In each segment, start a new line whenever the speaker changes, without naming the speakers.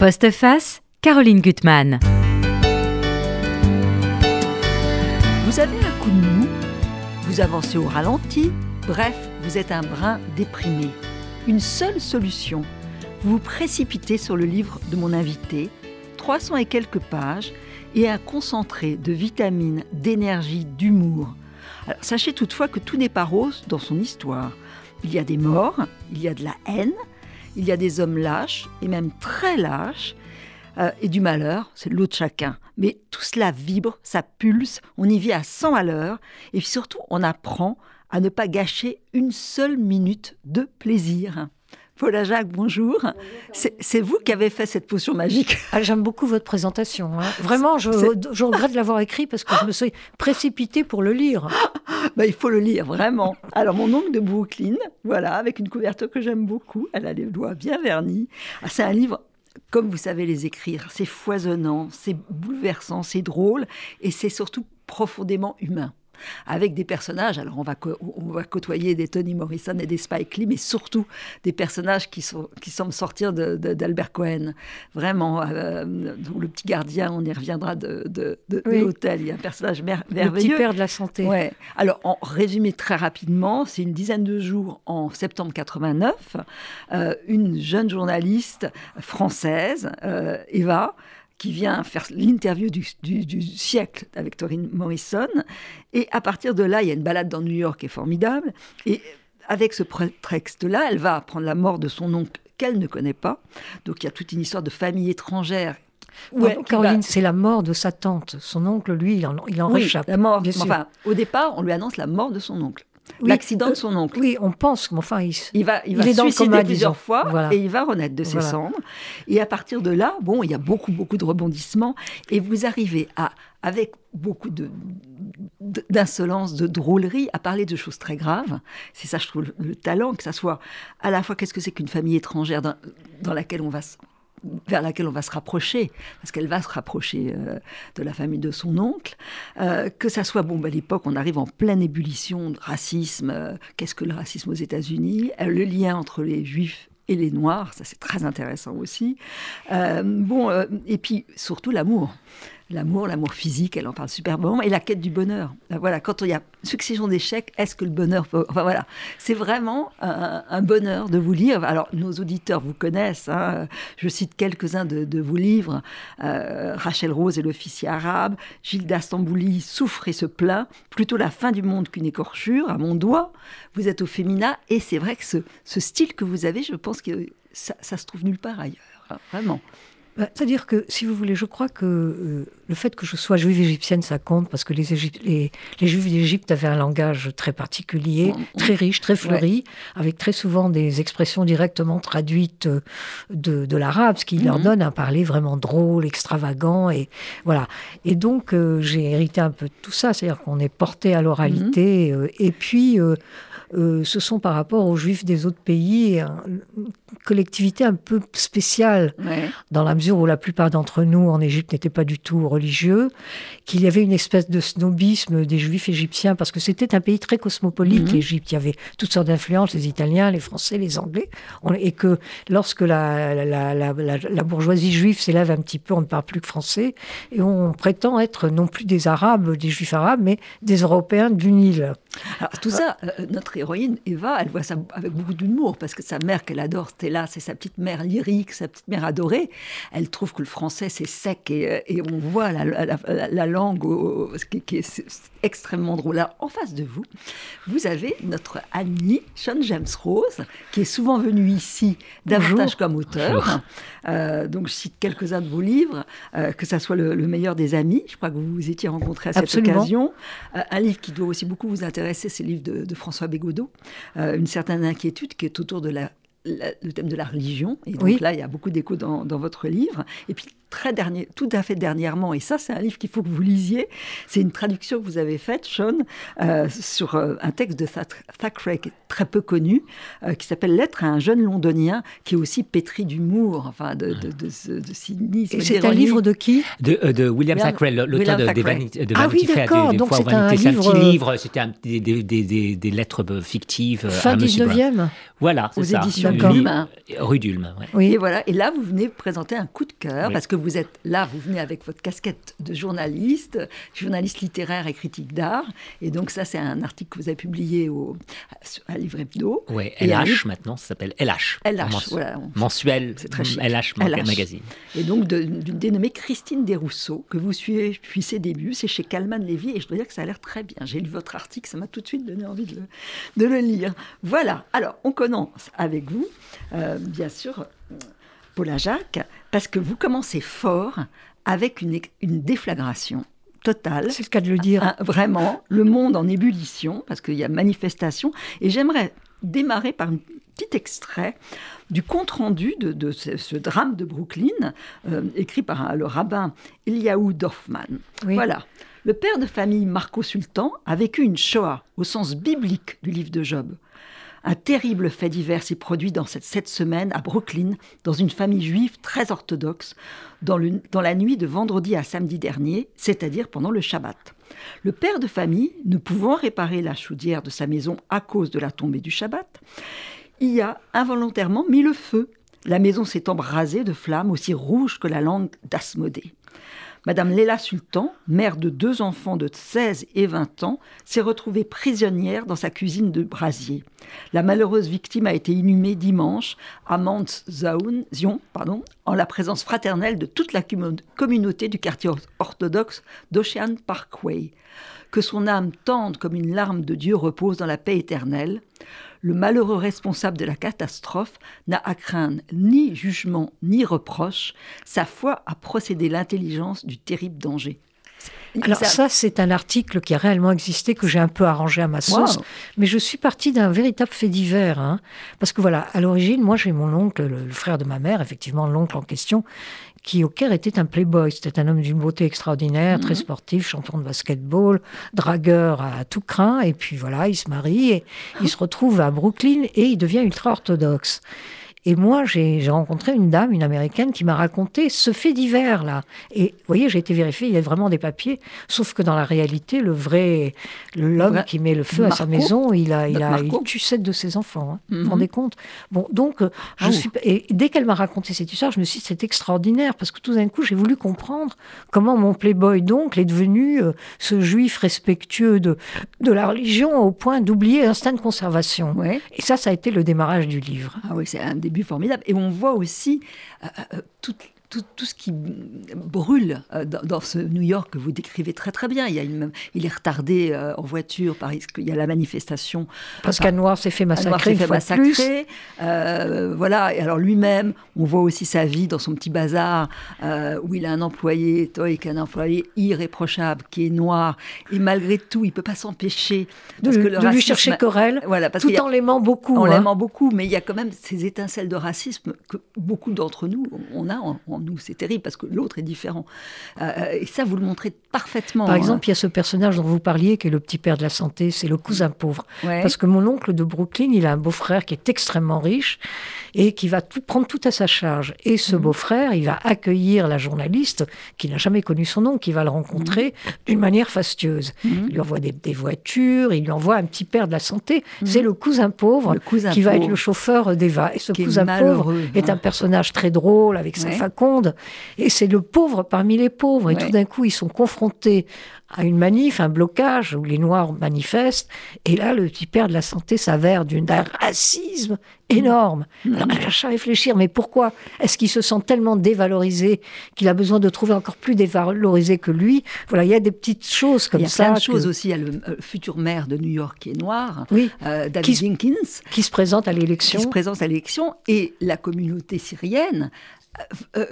Postface, Caroline Gutmann.
Vous avez un coup de mou, vous avancez au ralenti, bref, vous êtes un brin déprimé. Une seule solution, vous vous précipitez sur le livre de mon invité, 300 et quelques pages, et un concentré de vitamines, d'énergie, d'humour. Alors, sachez toutefois que tout n'est pas rose dans son histoire. Il y a des morts, il y a de la haine, il y a des hommes lâches, et même très lâches, euh, et du malheur, c'est l'autre chacun. Mais tout cela vibre, ça pulse, on y vit à 100 à l'heure, et puis surtout, on apprend à ne pas gâcher une seule minute de plaisir. Paula Jacques, bonjour. C'est vous qui avez fait cette potion magique.
Ah, J'aime beaucoup votre présentation. Hein. Vraiment, je, je, regrette de l'avoir écrit parce que je me suis précipitée pour le lire.
bah, il faut le lire, vraiment. Alors, mon oncle de Brooklyn, voilà, avec une couverture que j'aime beaucoup. Elle a les doigts bien vernis. Ah, c'est un livre comme vous savez les écrire. C'est foisonnant, c'est bouleversant, c'est drôle et c'est surtout profondément humain avec des personnages. Alors, on va, on va côtoyer des Tony Morrison et des Spike Lee, mais surtout des personnages qui, sont, qui semblent sortir d'Albert Cohen. Vraiment, euh, le petit gardien, on y reviendra de, de, l'hôtel. Il y a un personnage merveilleux. Le
petit père de la santé.
Ouais. Alors, en résumé très rapidement, c'est une dizaine de jours en septembre 89. Euh, une jeune journaliste française, euh, Eva, qui vient faire l'interview du, siècle avec Torin Morrison. Et à partir de là, il y a une balade dans New York qui est formidable. Et avec ce prétexte-là, elle va apprendre la mort de son oncle qu'elle ne connaît pas. Donc il y a toute une histoire de famille étrangère
Ouais, Caroline, c'est la mort de sa tante. Son oncle, lui, il en, il en
oui, La mort, enfin, au départ, on lui annonce la mort de son oncle l'accident de son oncle.
Oui, on pense, mais enfin, il,
il va, il va se suicider plusieurs fois et il va renaître de ses cendres. Et à partir de là, bon, il y a beaucoup, beaucoup de rebondissements et vous arrivez à, avec beaucoup de d'insolence, de drôlerie, à parler de choses très graves. C'est ça, je trouve, le, talent, que ça soit à la fois qu'est-ce que c'est qu'une famille étrangère dans, dans laquelle on va vers laquelle on va se rapprocher, parce qu'elle va se rapprocher euh, de la famille de son oncle, euh, que ça soit, bon, bah, à l'époque, on arrive en pleine ébullition de racisme, euh, qu'est-ce que le racisme aux États-Unis, le lien entre les juifs et les noirs, ça c'est très intéressant aussi. bon, et puis surtout l'amour l'amour, l'amour physique, elle en parle superbement, et la quête du bonheur. Ben voilà, quand il y a succession d'échecs, est-ce que le bonheur. Enfin voilà, c'est vraiment un, bonheur de vous lire. Alors, nos auditeurs vous connaissent, hein. je cite quelques-uns de, vos livres, euh, Rachel Rose et l'officier arabe, Gilles d'Astambouli souffre et se plaint, plutôt la fin du monde qu'une écorchure, à mon doigt, vous êtes au féminin, et c'est vrai que ce, style que vous avez, je pense que ça, ça se trouve nulle part ailleurs, hein, vraiment.
Bah, c'est-à-dire que, si vous voulez, je crois que euh, le fait que je sois juive égyptienne, ça compte parce que les, les, les Juifs d'Égypte avaient un langage très particulier, très riche, très fleuri, avec très souvent des expressions directement traduites euh, de, de l'arabe, ce qui leur mhm. donne un parler vraiment drôle, extravagant. Et, voilà. et donc, euh, j'ai hérité un peu de tout ça, c'est-à-dire qu'on est porté à l'oralité. Mhm. et puis, euh, ce sont par rapport aux juifs des autres pays une collectivité un peu spéciale, dans la mesure où la plupart d'entre nous en Égypte n'étaient pas du tout religieux, qu'il y avait une espèce de snobisme des juifs égyptiens, parce que c'était un pays très cosmopolite, mhm. l'Égypte. Il y avait toutes sortes d'influences, les Italiens, les Français, les Anglais, et que lorsque la, la bourgeoisie juive s'élève un petit peu, on ne parle plus que français, et on prétend être non plus des Arabes, des Juifs arabes, mais des Européens du Nil.
Alors, tout ça, euh, notre héroïne, Eva, elle voit ça avec beaucoup d'humour, parce que sa mère qu'elle adore, Stella, c'est sa petite mère lyrique, sa petite mère adorée. Elle trouve que le français, c'est sec, et, euh, on voit la, langue qui, est extrêmement drôle. en face de vous, vous avez notre Annie, Sean James Rose, qui est souvent venue ici davantage comme auteur. Euh, donc, je cite quelques-uns de vos livres, que ça soit le, meilleur des amis, je crois que vous vous étiez rencontrés à cette occasion. un livre qui doit aussi beaucoup vous intéresser c'est le livre de, François Bégodeau, euh, Une certaine inquiétude qui est autour de la, le thème de la religion. Et donc là, il y a beaucoup d'écho dans, dans, votre livre. Et puis, très dernier, tout à fait dernièrement, et ça c'est un livre qu'il faut que vous lisiez, c'est une traduction que vous avez faite, Sean, euh, sur euh, un texte de Thackeray qui est très peu connu, euh, qui s'appelle Lettre à un jeune londonien, qui est aussi pétri d'humour, enfin de, de, de, de cynisme.
C'est un livre de qui?
De, de, William Thackeray, l'auteur de, de, Vanity, de
ah oui, d'accord, donc c'est un,
un petit livre, c'était des, des, des, des, lettres fictives.
Fin 19e
Voilà,
c'est ça. Éditions
Rue d'Ulm.
Oui. Et voilà. Et là, vous venez présenter un coup de cœur parce que vous êtes là, vous venez avec votre casquette de journaliste, journaliste littéraire et critique d'art. Et donc ça, c'est un article que vous avez publié au, à Livre Hebdo.
Oui, LH maintenant, ça s'appelle LH.
LH, voilà.
Mensuel. C'est très chic. LH, LH, Magazine.
Et donc d'une dénommée Christine Desrousseaux que vous suivez depuis ses débuts. C'est chez Calman Lévy et je dois dire que ça a l'air très bien. J'ai lu votre article, ça m'a tout de suite donné envie de le, de le lire. Voilà. Alors, on commence avec vous, euh, bien sûr, Paula Jacques, parce que vous commencez fort avec une, une déflagration totale.
C'est le cas de le dire.
vraiment, le monde en ébullition, parce qu'il y a manifestation. Et j'aimerais démarrer par un petit extrait du compte-rendu de, ce, drame de Brooklyn, euh, écrit par le rabbin Eliaou Dorfman. Voilà. Le père de famille Marco Sultan a vécu une Shoah au sens biblique du livre de Job. Un terrible fait divers s'est produit dans cette, cette, semaine à Brooklyn, dans une famille juive très orthodoxe, dans, dans la nuit de vendredi à samedi dernier, c'est-à-dire pendant le Shabbat. Le père de famille, ne pouvant réparer la chaudière de sa maison à cause de la tombée du Shabbat, y a involontairement mis le feu. La maison s'est embrasée de flammes aussi rouges que la langue d'Asmodée. Madame Léla Sultan, mère de deux enfants de 16 et 20 ans, s'est retrouvée prisonnière dans sa cuisine de brasier. La malheureuse victime a été inhumée dimanche à Mount Zion, pardon, en la présence fraternelle de toute la communauté du quartier orthodoxe d'Ocean Parkway. Que son âme tende comme une larme de Dieu repose dans la paix éternelle le malheureux responsable de la catastrophe n'a à craindre ni jugement ni reproche, sa foi a procédé l'intelligence du terrible danger.
Alors ça, c'est un article qui a réellement existé, que j'ai un peu arrangé à ma sauce, mais je suis partie d'un véritable fait divers. Hein. parce que voilà, à l'origine, moi j'ai mon oncle, le, frère de ma mère, effectivement l'oncle en question, qui au Caire était un playboy. C'était un homme d'une beauté extraordinaire, très mhm. sportif, champion de basketball, dragueur à tout craint. Et puis voilà, il se marie et il se retrouve à Brooklyn et il devient ultra-orthodoxe. Et moi, j'ai rencontré une dame, une américaine, qui m'a raconté ce fait divers là. Et vous voyez, j'ai été vérifié, il y a vraiment des papiers. Sauf que dans la réalité, le vrai, l'homme qui met le feu à sa maison, il a, il a, il tue sept de ses enfants. Hein. Vous vous mhm. rendez compte? Bon, donc, je ah suis. Et dès qu'elle m'a raconté cette histoire, je me suis dit, c'est extraordinaire parce que tout d'un coup, j'ai voulu comprendre comment mon playboy donc est devenu euh, ce juif respectueux de de la religion au point d'oublier l'instinct de conservation. Et ça, ça a été le démarrage du livre.
Ah oui, c'est un début formidable. Et on voit aussi euh, euh, toute tout, tout, ce qui brûle euh, dans, ce New York que vous décrivez très très bien. Il, y a une, il est retardé euh, en voiture parce qu'il y a la manifestation?
Parce qu'un noir s'est fait massacrer.
Fait massacrer. Euh, voilà. Et alors lui-même, on voit aussi sa vie dans son petit bazar où il a un employé, toi, un employé irréprochable qui est noir. Et malgré tout, il peut pas s'empêcher
de, lui chercher querelle. Voilà, parce tout en l'aimant beaucoup.
En
hein.
l'aimant beaucoup, mais il y a quand même ces étincelles de racisme que beaucoup d'entre nous on a nous, c'est terrible parce que l'autre est différent. Euh, et ça, vous le montrez parfaitement.
Par hein. exemple, il y a ce personnage dont vous parliez, qui est le petit père de la santé, c'est le cousin pauvre. Parce que mon oncle de Brooklyn, il a un beau-frère qui est extrêmement riche et qui va tout, prendre tout à sa charge. Et ce mhm. beau-frère, il va accueillir la journaliste qui n'a jamais connu son nom, qui va le rencontrer mhm. d'une manière fastueuse. Mhm. Il lui envoie des, voitures, il lui envoie un petit père de la santé. C'est le cousin pauvre qui va être le chauffeur d'Eva. Et ce cousin pauvre est un personnage très drôle avec sa faconde. Et c'est le pauvre parmi les pauvres. Et tout d'un coup, ils sont confrontés à une manif, un blocage où les Noirs manifestent. Et là, le petit père de la santé s'avère d'un racisme énorme. Mm. Alors, je cherche à réfléchir, mais pourquoi Est-ce qu'il se sent tellement dévalorisé qu'il a besoin de trouver encore plus dévalorisé que lui? Voilà, il y a des petites choses comme ça.
Il y a
plein
de choses aussi. Il y a le euh, futur maire de New York qui est noir, oui. Euh, David Jenkins.
Qui se présente à l'élection.
Qui se présente à l'élection. Et la communauté syrienne euh,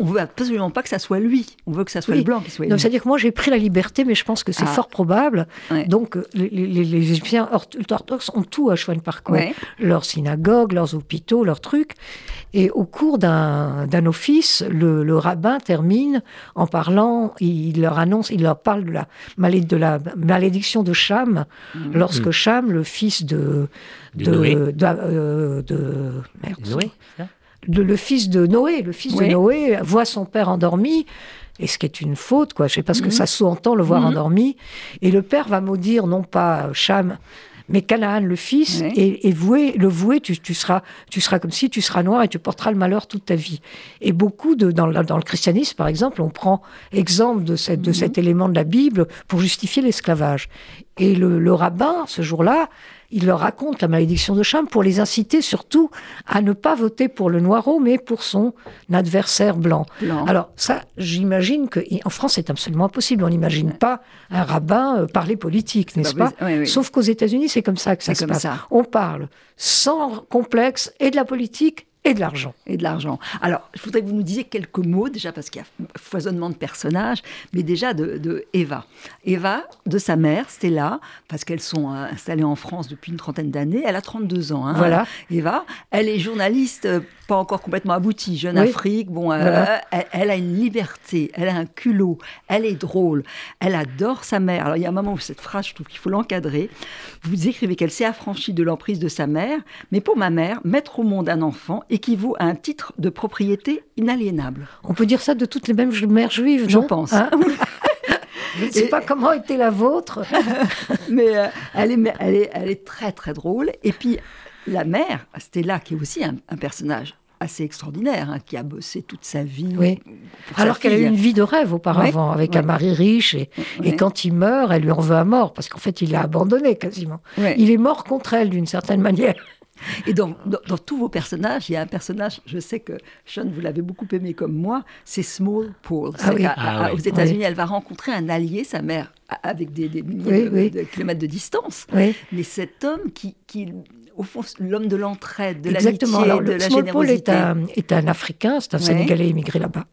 on veut absolument pas que ça soit lui. On veut que ça soit le blanc qui soit.
C'est-à-dire que moi j'ai pris la liberté, mais je pense que c'est ah. fort probable. Donc euh, les, Égyptiens orthodoxes ont tout à Chouane Parkway, leurs synagogues, leurs hôpitaux, leurs trucs. Et au cours d'un office, le, rabbin termine en parlant, il leur annonce, il leur parle de la, de la malédiction de Cham, mm. lorsque mm. Cham, le fils de
de, de,
de, euh, Noé, le fils de Noé, le fils de Noé voit son père endormi, et ce qui est une faute, quoi. Je sais pas ce que mhm. ça sous-entend le voir mhm. endormi. Et le père va maudire non pas Cham, mais Canaan, le fils, voué, le voué, tu, seras, tu seras comme si tu seras noir et tu porteras le malheur toute ta vie. Et beaucoup de, dans, dans le christianisme, par exemple, on prend exemple de, cette, de mhm. cet élément de la Bible pour justifier l'esclavage. Et le, le rabbin, ce jour-là, il leur raconte la malédiction de Cham pour les inciter surtout à ne pas voter pour le noireau, mais pour son adversaire blanc. Alors ça, j'imagine qu'en France, c'est absolument impossible. On n'imagine pas un rabbin euh, parler politique, n'est-ce pas, Sauf qu'aux États-Unis, c'est comme ça que ça se passe. On parle sans complexe et de la politique et de l'argent.
Et de l'argent. Alors, je voudrais que vous nous disiez quelques mots, déjà parce qu'il y a foisonnement de personnages, mais déjà de, Eva. Eva, de sa mère, Stella, parce qu'elles sont euh, installées en France depuis une trentaine d'années, elle a 32 ans. Hein,
voilà.
Eva, elle est journaliste euh, pas encore complètement aboutie, jeune Afrique, bon, euh, elle, a une liberté, elle a un culot, elle est drôle, elle adore sa mère. Alors il y a un moment où cette phrase, je trouve qu'il faut l'encadrer. Vous écrivez qu'elle s'est affranchie de l'emprise de sa mère, mais pour ma mère, mettre au monde un enfant équivaut à un titre de propriété inaliénable.
On peut dire ça de toutes les mêmes mères juives,
Je pense.
Hein je ne sais pas comment était la vôtre.
mais euh, elle, est, elle, est, elle est très très drôle. Et puis la mère, Stella, qui est aussi un, personnage assez extraordinaire, hein, qui a bossé toute sa vie.
Oui. Alors qu'elle a eu une vie de rêve auparavant, avec un mari riche, et, et, quand il meurt, elle lui en veut à mort, parce qu'en fait, il l'a abandonné quasiment. Il est mort contre elle, d'une certaine manière.
Et dans, dans, tous vos personnages, il y a un personnage, je sais que Sean, vous l'avez beaucoup aimé comme moi, c'est Small Paul. Ah ah aux États-Unis, elle va rencontrer un allié, sa mère, avec des, milliers de, kilomètres de distance. Mais cet homme qui, qui au fond, l'homme de l'entraide, de l'amitié, de la Small Paul
est un, est un Africain, c'est un Sénégalais immigré là-bas.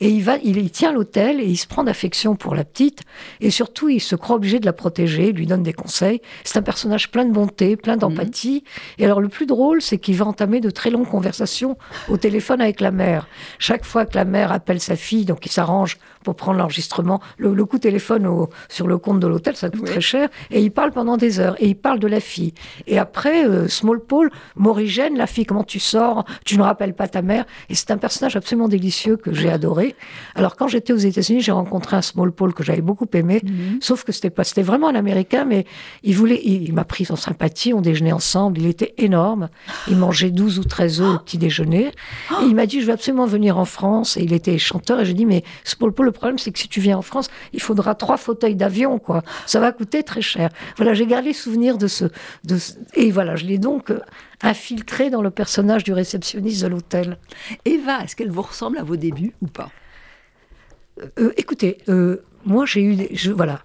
Et il, va, il, tient l'hôtel et il se prend d'affection pour la petite. Et surtout, il se croit obligé de la protéger, il lui donne des conseils. C'est un personnage plein de bonté, plein d'empathie. Et alors, le plus drôle, c'est qu'il va entamer de très longues conversations au téléphone avec la mère. Chaque fois que la mère appelle sa fille, donc il s'arrange pour prendre l'enregistrement. Le, coup de téléphone au, sur le compte de l'hôtel, ça coûte très cher. Et il parle pendant des heures. Et il parle de la fille. Et après, euh, Small Paul, Morigène, la fille, comment tu sors? Tu ne rappelles pas ta mère Et c'est un personnage absolument délicieux que j'ai adoré. Alors, quand j'étais aux États-Unis, j'ai rencontré un Small Paul que j'avais beaucoup aimé. Mhm. Sauf que c'était pas, c'était vraiment un Américain, mais il voulait, il, m'a pris en sympathie. On déjeunait ensemble. Il était énorme. Il mangeait 12 ou 13 œufs au petit déjeuner. Et il m'a dit, je veux absolument venir en France. Et il était chanteur. Et j'ai dit, mais Small Paul, le problème, c'est que si tu viens en France, il faudra trois fauteuils d'avion, quoi. Ça va coûter très cher. Voilà, j'ai gardé souvenir de ce, de et voilà, je l'ai donc euh, infiltré dans le personnage du réceptionniste de l'hôtel.
Eva, est-ce qu'elle vous ressemble à vos débuts ou pas?
Euh, Écoutez, euh, moi j'ai eu, je, voilà,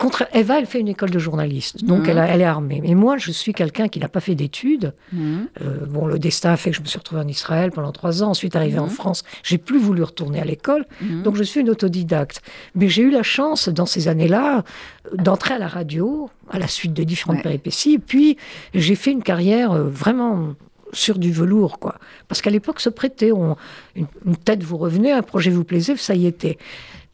contre Eva, elle fait une école de journaliste, donc mhm. elle, est armée. Mais moi, je suis quelqu'un qui n'a pas fait d'études. Mhm. Euh, bon, le destin a fait que je me suis retrouvée en Israël pendant trois ans. Ensuite, arrivée en mhm. France, j'ai plus voulu retourner à l'école. Donc, je suis une autodidacte. Mais j'ai eu la chance, dans ces années-là, d'entrer à la radio, à la suite de différentes péripéties. Puis, j'ai fait une carrière euh, vraiment sur du velours, quoi. Parce qu'à l'époque, se prêtait. une, une, tête vous revenait, un projet vous plaisait, ça y était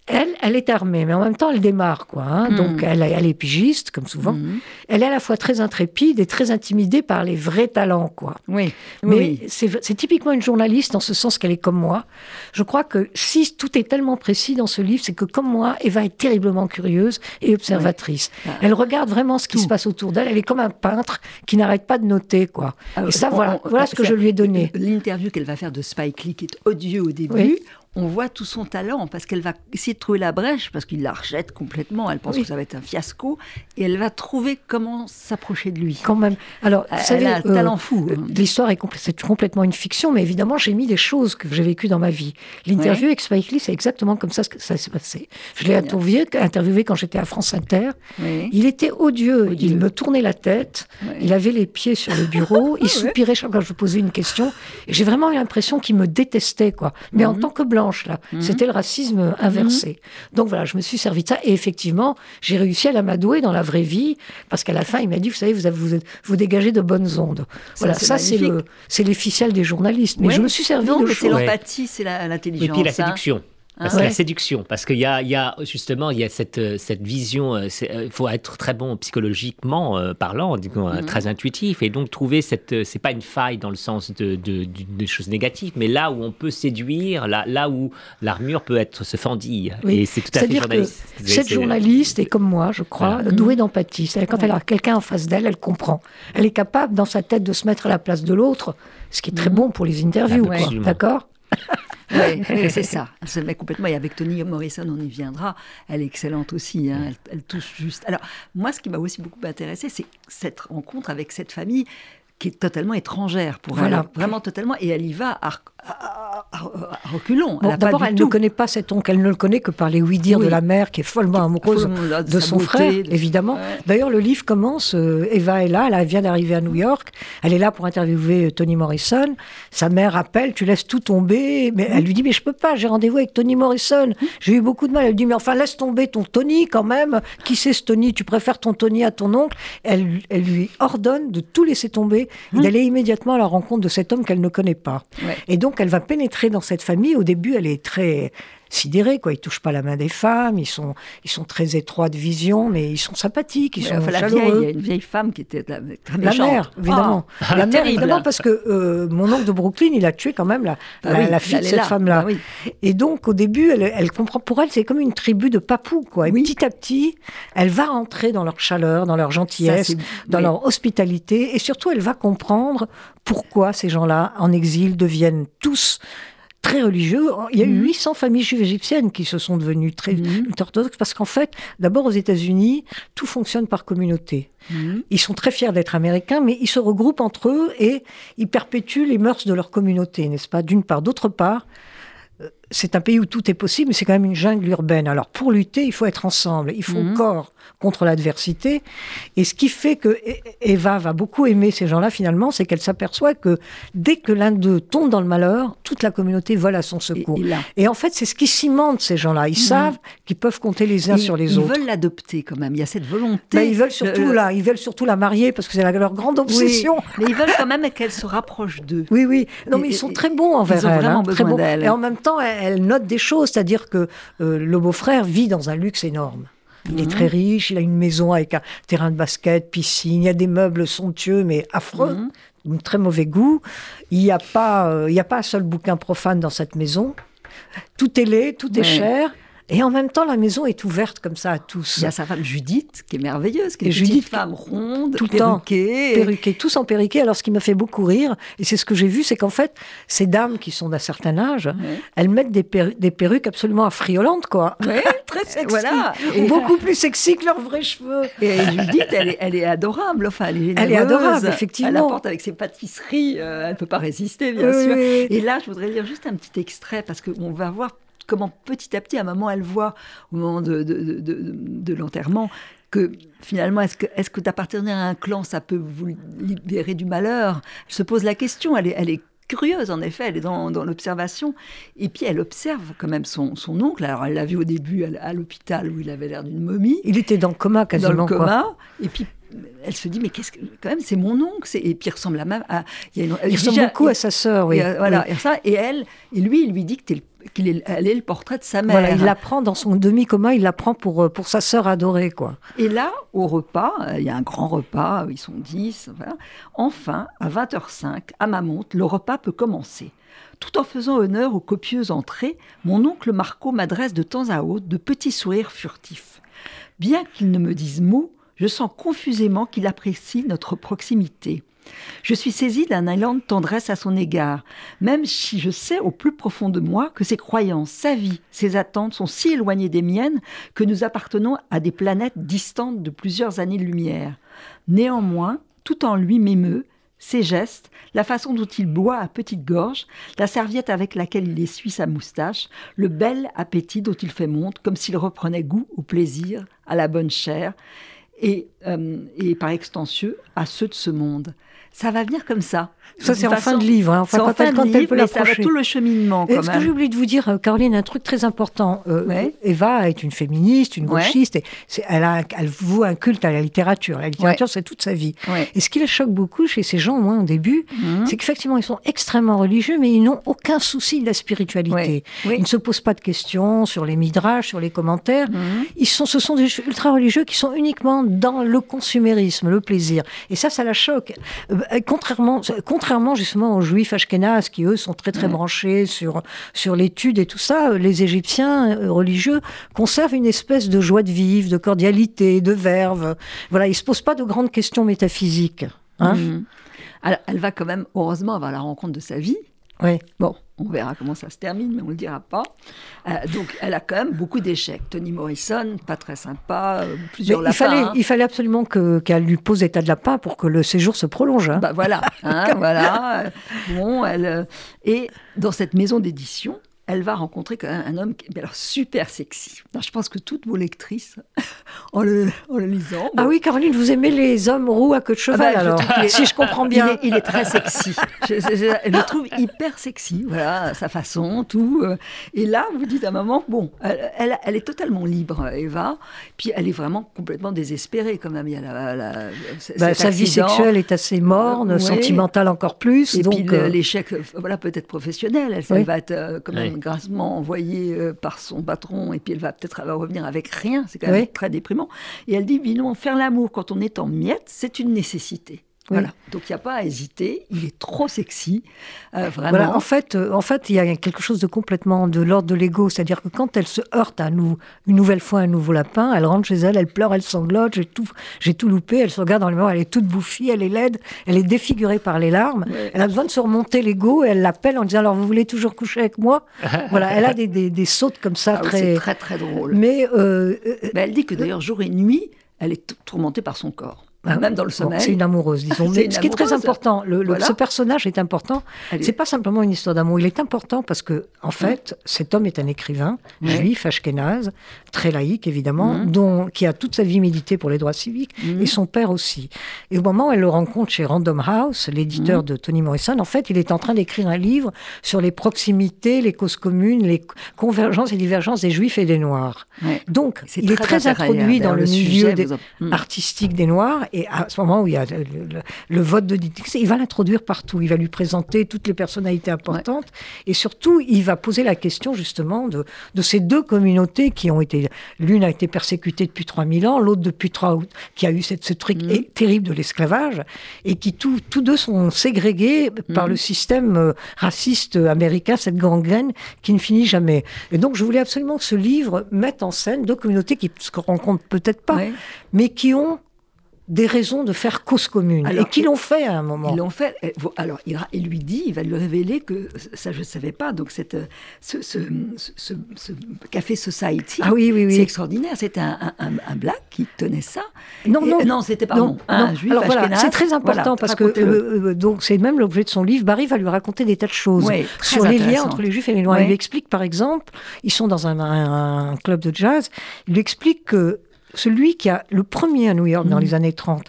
elle, elle est armée, mais en même temps, elle démarre, quoi. Hein. Hmm. Donc, elle, elle, est pigiste, comme souvent. Hmm. Elle est à la fois très intrépide et très intimidée par les vrais talents, quoi.
Oui.
Mais c'est typiquement une journaliste en ce sens qu'elle est comme moi. Je crois que si tout est tellement précis dans ce livre, c'est que comme moi, Eva est terriblement curieuse et observatrice. Ah. Elle regarde vraiment ce qui se passe autour d'elle. Elle est comme un peintre qui n'arrête pas de noter, quoi. Ah, et ça, voilà, voilà ce que je lui ai donné.
L'interview qu'elle va faire de Spike Lee, qui est odieux au début, on voit tout son talent parce qu'elle va essayer de trouver la brèche parce qu'il la rejette complètement. Elle pense que ça va être un fiasco et elle va trouver comment s'approcher de lui.
Quand même. Alors,
vous savez, a un talent euh, fou.
Hein. L'histoire est complètement une fiction, mais évidemment, j'ai mis des choses que j'ai vécues dans ma vie. L'interview avec Spike Lee, c'est exactement comme ça que ça s'est passé. Je l'ai interviewé, quand j'étais à France Inter. Il était odieux. Il me tournait la tête. Il avait les pieds sur le bureau. il soupirait chaque fois que je posais une question. J'ai vraiment eu l'impression qu'il me détestait, quoi. Mais en mhm. tant que blanc là. Mhm. C'était le racisme inversé. Mhm. Donc voilà, je me suis servi de ça. Et effectivement, j'ai réussi à l'amadouer dans la vraie vie, parce qu'à la fin, il m'a dit, vous savez, vous, vous, vous dégagez de bonnes ondes. Voilà, ça, c'est c'est les ficelles des journalistes. Mais je me suis servi de
C'est l'empathie, c'est l'intelligence.
Et puis la séduction. Parce que la séduction, parce qu'il y a, il y a justement il y a cette, euh, cette vision, il euh, faut être très bon psychologiquement parlant, mm. très intuitif, et donc trouver cette, c'est pas une faille dans le sens de, de, choses négatives, mais là où on peut séduire, là, là où l'armure peut être se fendille.
Et c'est tout à fait journaliste. Que cette journaliste est comme moi, je crois, douée d'empathie. C'est quand elle a quelqu'un en face d'elle, elle comprend. Elle est capable dans sa tête de se mettre à la place de l'autre, ce qui est très mm. bon pour les interviews, d'accord?
Oui, c'est ça. Se met complètement. Et avec Toni Morrison, on y viendra. Elle est excellente aussi. Hein. Elle, touche juste. Alors, moi, ce qui m'a aussi beaucoup intéressé, c'est cette rencontre avec cette famille qui est totalement étrangère pour elle. Vraiment totalement. Et elle y va à, reculons.
D'abord, elle ne connaît pas cet oncle, elle ne le connaît que par les oui-dire de la mère qui est follement amoureuse de, son frère, évidemment. D'ailleurs, le livre commence, euh, Eva est là, elle vient d'arriver à New York, elle est là pour interviewer euh, Toni Morrison. Sa mère appelle, tu laisses tout tomber, mais elle lui dit, mais je peux pas, j'ai rendez-vous avec Toni Morrison. J'ai eu beaucoup de mal. Elle lui dit, mais enfin, laisse tomber ton Tony quand même. Qui c'est ce Tony Tu préfères ton Tony à ton oncle? Elle, elle lui ordonne de tout laisser tomber et d'aller immédiatement à la rencontre de cet homme qu'elle ne connaît pas. Et donc, elle va pénétrer dans cette famille. Au début, elle est très, sidérés, quoi. Ils touchent pas la main des femmes, ils sont, ils sont très étroits de vision, mais ils sont sympathiques, ils sont chaleureux.
il y a une vieille femme qui était très
méchante. La mère, évidemment. Ah, la mère, évidemment, parce que euh, mon oncle de Brooklyn, il a tué quand même la, bah la, fille de cette femme-là. Bah Et donc, au début, elle, elle comprend, pour elle, c'est comme une tribu de papous, quoi. Et petit à petit, elle va entrer dans leur chaleur, dans leur gentillesse, dans leur hospitalité, et surtout, elle va comprendre pourquoi ces gens-là, en exil, deviennent tous très religieux. Il y a eu 800 mhm. familles juives égyptiennes qui se sont devenues très mhm. orthodoxes parce qu'en fait, d'abord aux États-Unis, tout fonctionne par communauté. Mhm. Ils sont très fiers d'être américains, mais ils se regroupent entre eux et ils perpétuent les mœurs de leur communauté, n'est-ce pas? D'une part. D'autre part, euh, c'est un pays où tout est possible, mais c'est quand même une jungle urbaine. Alors pour lutter, il faut être ensemble, il faut corps contre l'adversité. Et ce qui fait que e-, Eva va beaucoup aimer ces gens-là, finalement, c'est qu'elle s'aperçoit que dès que l'un d'eux tombe dans le malheur, toute la communauté vole à son secours. Et, en fait, c'est ce qui cimente ces gens-là. Ils mmh. savent qu'ils peuvent compter les uns sur les autres.
Ils veulent l'adopter quand même. Il y a cette volonté.
Ben, ils veulent surtout là, ils veulent surtout la marier parce que c'est leur grande obsession.
mais ils veulent quand même qu'elle se rapproche d'eux.
Oui, oui. Non, mais ils sont très bons envers ils ont Vraiment hein, besoin d'elle. Et en même temps, elle, note des choses, c'est-à-dire que euh, le beau-frère vit dans un luxe énorme. Il est très riche, il a une maison avec un terrain de basket, piscine, il y a des meubles somptueux mais affreux, mmh. très mauvais goût. Il n'y a, pas, euh, il a pas un seul bouquin profane dans cette maison. Tout est laid, tout est cher. Et en même temps, la maison est ouverte comme ça à tous.
Il y a sa femme Judith, qui est merveilleuse, qui est une Judith, femme ronde, tout
perruquée. perruquée, tous en perruquée. Alors, ce qui m'a fait beaucoup rire, et c'est ce que j'ai vu, c'est qu'en fait, ces dames qui sont d'un certain âge, elles mettent des, des, perruques absolument affriolantes, quoi.
très sexy. Voilà.
Et beaucoup plus sexy que leurs vrais cheveux.
Et Judith, elle est, elle est adorable. Enfin, elle est,
elle est adorable, effectivement. Elle
apporte avec ses pâtisseries. Euh, elle ne peut pas résister, bien sûr. Et là, je voudrais lire juste un petit extrait, parce qu'on va voir comment petit à petit, à un moment, elle voit, au moment de, de, de, l'enterrement, que finalement, est-ce que, est-ce que d'appartenir à un clan, ça peut vous libérer du malheur? Elle se pose la question, elle est, elle est curieuse en effet, elle est dans, dans l'observation. Et puis elle observe quand même son, son oncle. Alors elle l'a vu au début à, l'hôpital où il avait l'air d'une momie.
Il était dans le coma quasiment.
Dans le coma. Et puis elle se dit mais qu'est-ce que quand même c'est mon oncle et puis il ressemble à
il, ressemble beaucoup à sa sœur oui.
voilà Et, ça, et elle et lui il lui dit que qu'il est, elle est le portrait de sa mère. Voilà,
il la prend dans son demi-coma, il la prend pour, euh, pour sa sœur adorée, quoi.
Et là, au repas, il y a un grand repas, ils sont dix, voilà. Enfin, à 20h05, à ma montre, le repas peut commencer. Tout en faisant honneur aux copieuses entrées, mon oncle Marco m'adresse de temps à autre de petits sourires furtifs. Bien qu'il ne me dise mot, je sens confusément qu'il apprécie notre proximité. Je suis saisie d'un élan de tendresse à son égard, même si je sais au plus profond de moi que ses croyances, sa vie, ses attentes sont si éloignées des miennes que nous appartenons à des planètes distantes de plusieurs années-lumière. Néanmoins, tout en lui m'émeut, ses gestes, la façon dont il boit à petite gorge, la serviette avec laquelle il essuie sa moustache, le bel appétit dont il fait montre, comme s'il reprenait goût au plaisir, à la bonne chair, et, euh, et par extension à ceux de ce monde ça va venir comme ça.
Ça, c'est en fin de livre. Hein.
Enfin, quand, elle, quand elle, peut ça va tout le cheminement.
Est-ce que j'ai oublié de vous dire, euh, Caroline, un truc très important. Euh, Eva est une féministe, une gauchiste. Et elle, a, elle voue un culte à la littérature. La littérature, c'est toute sa vie. Et ce qui la choque beaucoup chez ces gens, au moins au début, mhm. c'est qu'effectivement, ils sont extrêmement religieux, mais ils n'ont aucun souci de la spiritualité. Ils ne se posent pas de questions sur les midrash, sur les commentaires. Mhm. Ils sont, ce sont des ultra religieux qui sont uniquement dans le consumérisme, le plaisir. Et ça, ça la choque. Euh, contrairement, contrairement contrairement justement aux juifs ashkénazes qui eux sont très très branchés sur sur l'étude et tout ça, les Égyptiens euh, religieux conservent une espèce de joie de vivre, de cordialité, de verve. Voilà, ils se posent pas de grandes questions métaphysiques. Hein.
Mhm. Alors, elle va quand même heureusement avoir la rencontre de sa vie.
Oui.
Bon, on verra comment ça se termine, mais on ne le dira pas. Euh, donc, elle a quand même beaucoup d'échecs. Tony Morrison, pas très sympa, euh, plusieurs
lapins. Il fallait, hein. il fallait absolument qu'elle lui pose état de lapin pour que le séjour se prolonge. Hein.
Bah voilà, hein, voilà. Bon, elle, euh, et dans cette maison d'édition, elle va rencontrer un homme qui alors, super sexy. je pense que toutes vos lectrices, en le, en le lisant...
Ah oui, Caroline, vous aimez les hommes roux à queue de cheval, ah bah, alors, si je comprends bien.
Il est, très sexy. je, le trouve hyper sexy, voilà, sa façon, tout. Euh. Et là, vous dites à moment, bon, elle, elle, est totalement libre, Eva, puis elle est vraiment complètement désespérée quand même. Il y a la,
bah, sa vie sexuelle est assez morne, sentimentale encore plus.
Et
donc,
puis euh, l'échec, voilà, peut-être professionnel, elle, elle va être euh, quand même grassement envoyée euh, par son patron, et puis elle va peut-être revenir avec rien, c'est quand même très déprimant. Et elle dit, non, faire l'amour quand on est en miettes, c'est une nécessité. Voilà. Donc il n'y a pas à hésiter. Il est trop sexy, euh, vraiment. Voilà.
En fait, euh, en fait, il y a quelque chose de complètement de l'ordre de l'ego, c'est-à-dire que quand elle se heurte à nous une nouvelle fois un nouveau lapin, elle rentre chez elle, elle pleure, elle sanglote. J'ai tout, j'ai tout loupé. Elle se regarde dans le miroir, elle est toute bouffie, elle est laide, elle est défigurée par les larmes. Elle a besoin de se remonter l'ego et elle l'appelle en disant alors vous voulez toujours coucher avec moi? Voilà. Elle a des, des, des, sautes comme ça
ah
très
C'est très très drôle.
Mais euh,
elle dit que d'ailleurs jour et nuit, elle est tourmentée par son corps. Ah même dans le sommeil.
c'est une amoureuse, disons. Mais ce qui est très important, le, ce personnage est important. C'est pas simplement une histoire d'amour. Il est important parce que, en fait, cet homme est un écrivain juif, ashkénaze, très laïque évidemment, mmh. dont qui a toute sa vie médité pour les droits civiques, mmh. et son père aussi. Et au moment où elle le rencontre chez Random House, l'éditeur de Tony Morrison, en fait, il est en train d'écrire un livre sur les proximités, les causes communes, les convergences et divergences des juifs et des noirs. Donc, il est très introduit dans le, milieu artistique des noirs et à ce moment où il y a le, vote de Dix, il va l'introduire partout. Il va lui présenter toutes les personnalités importantes. Et surtout, il va poser la question justement de, de ces deux communautés qui ont été. L'une a été persécutée depuis 3000 ans, l'autre depuis 3 qui a eu cette, ce truc mhm. terrible de l'esclavage. Et qui tous deux sont ségrégés par mhm. le système euh, raciste américain, cette gangrène qui ne finit jamais. Et donc, je voulais absolument que ce livre mette en scène deux communautés qui se rencontrent peut-être pas, mais qui ont des raisons de faire cause commune et qui l'ont fait à un moment.
Ils l'ont fait. Alors, il, lui dit, il va lui révéler que ça, je ne savais pas. Donc, cette, ce, ce, ce, Café Society,
ah oui, oui, oui.
c'est extraordinaire. C'était un, un, black qui tenait ça.
Non, non,
non, c'était pas non, un juif
alors, voilà, C'est très important parce que euh, euh, donc c'est même l'objet de son livre. Barry va lui raconter des tas de choses sur les liens entre les juifs et les noirs. Il lui explique, par exemple, ils sont dans un, un club de jazz. Il lui explique que celui qui a le premier à New York dans mm. les années 30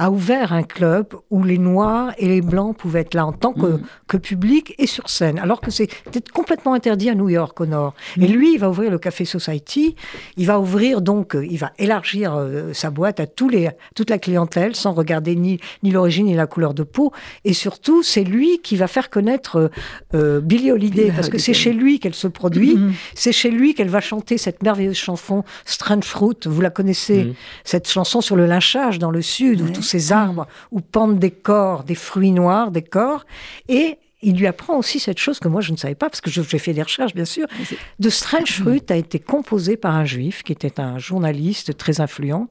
a ouvert un club où les Noirs et les Blancs pouvaient être là en tant que, mm. que public et sur scène, alors que c'était complètement interdit à New York au nord. Et mm. lui, il va ouvrir le Café Society, il va ouvrir donc, il va élargir euh, sa boîte à tous les, toute la clientèle sans regarder ni, ni l'origine ni la couleur de peau. Et surtout, c'est lui qui va faire connaître euh, euh, Billie Holiday, parce que c'est chez lui qu'elle se produit, mm-hmm. c'est chez lui qu'elle va chanter cette merveilleuse chanson Strange Fruit. Vous la connaissez, mm-hmm. cette chanson sur le lynchage dans le sud, où tous ces arbres où pendent des corps, des fruits noirs, des corps. Et il lui apprend aussi cette chose que moi je ne savais pas, parce que j'ai fait des recherches bien sûr. De Strange Fruit a été composé par un juif qui était un journaliste très influent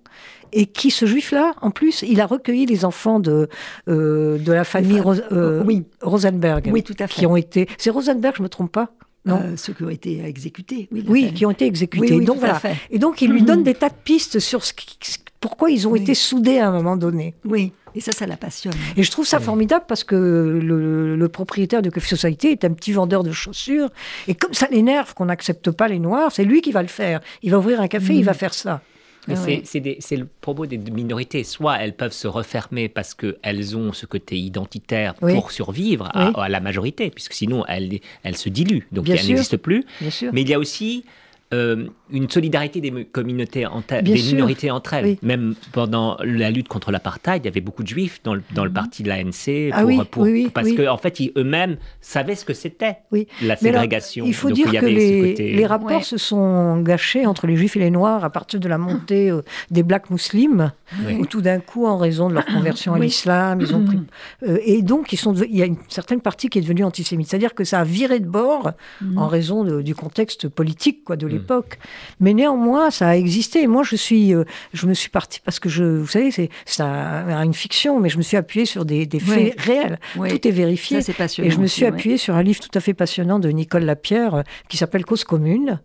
et qui, ce juif-là, en plus, il a recueilli les enfants de, euh, de la famille euh, oui. Rosenberg.
Oui, tout à fait.
Qui ont été. C'est Rosenberg, je ne me trompe pas?
Non. Euh, ceux qui ont été exécutés.
Oui, qui ont été exécutés. donc, voilà. Et donc, il lui donne des tas de pistes sur ce qui, pourquoi ils ont été soudés à un moment donné.
Oui, et ça, ça la passionne.
Et je trouve ça formidable parce que le, propriétaire de Coffee Society est un petit vendeur de chaussures. Et comme ça l'énerve qu'on n'accepte pas les Noirs, c'est lui qui va le faire. Il va ouvrir un café, il va faire ça.
Ah c'est le propos des minorités. Soit elles peuvent se refermer parce qu'elles ont ce côté identitaire pour survivre à, la majorité, puisque sinon elles, elles se diluent, donc elles n'existent plus. Mais il y a aussi euh, une solidarité des communautés, des minorités entre elles. Même pendant la lutte contre l'apartheid, il y avait beaucoup de juifs dans le, dans le mhm. parti de l'ANC
ah pour,
parce qu'en en fait, eux-mêmes savaient ce que c'était la ségrégation.
il faut dire que les, les, rapports se sont gâchés entre les juifs et les noirs à partir de la montée euh, des blacks musulmans, où tout d'un coup, en raison de leur conversion à l'islam, ils ont pris, euh, et donc ils sont, il y a une certaine partie qui est devenue antisémite. C'est-à-dire que ça a viré de bord mhm. en raison du contexte politique quoi, de mhm. L'époque. Mais néanmoins, ça a existé. moi, je suis, euh, je me suis partie parce que je, vous savez, c'est une fiction, mais je me suis appuyée sur des, faits réels. Tout est vérifié.
Ça,
et je me suis appuyée sur un livre tout à fait passionnant de Nicole Lapierre euh, qui s'appelle Cause commune,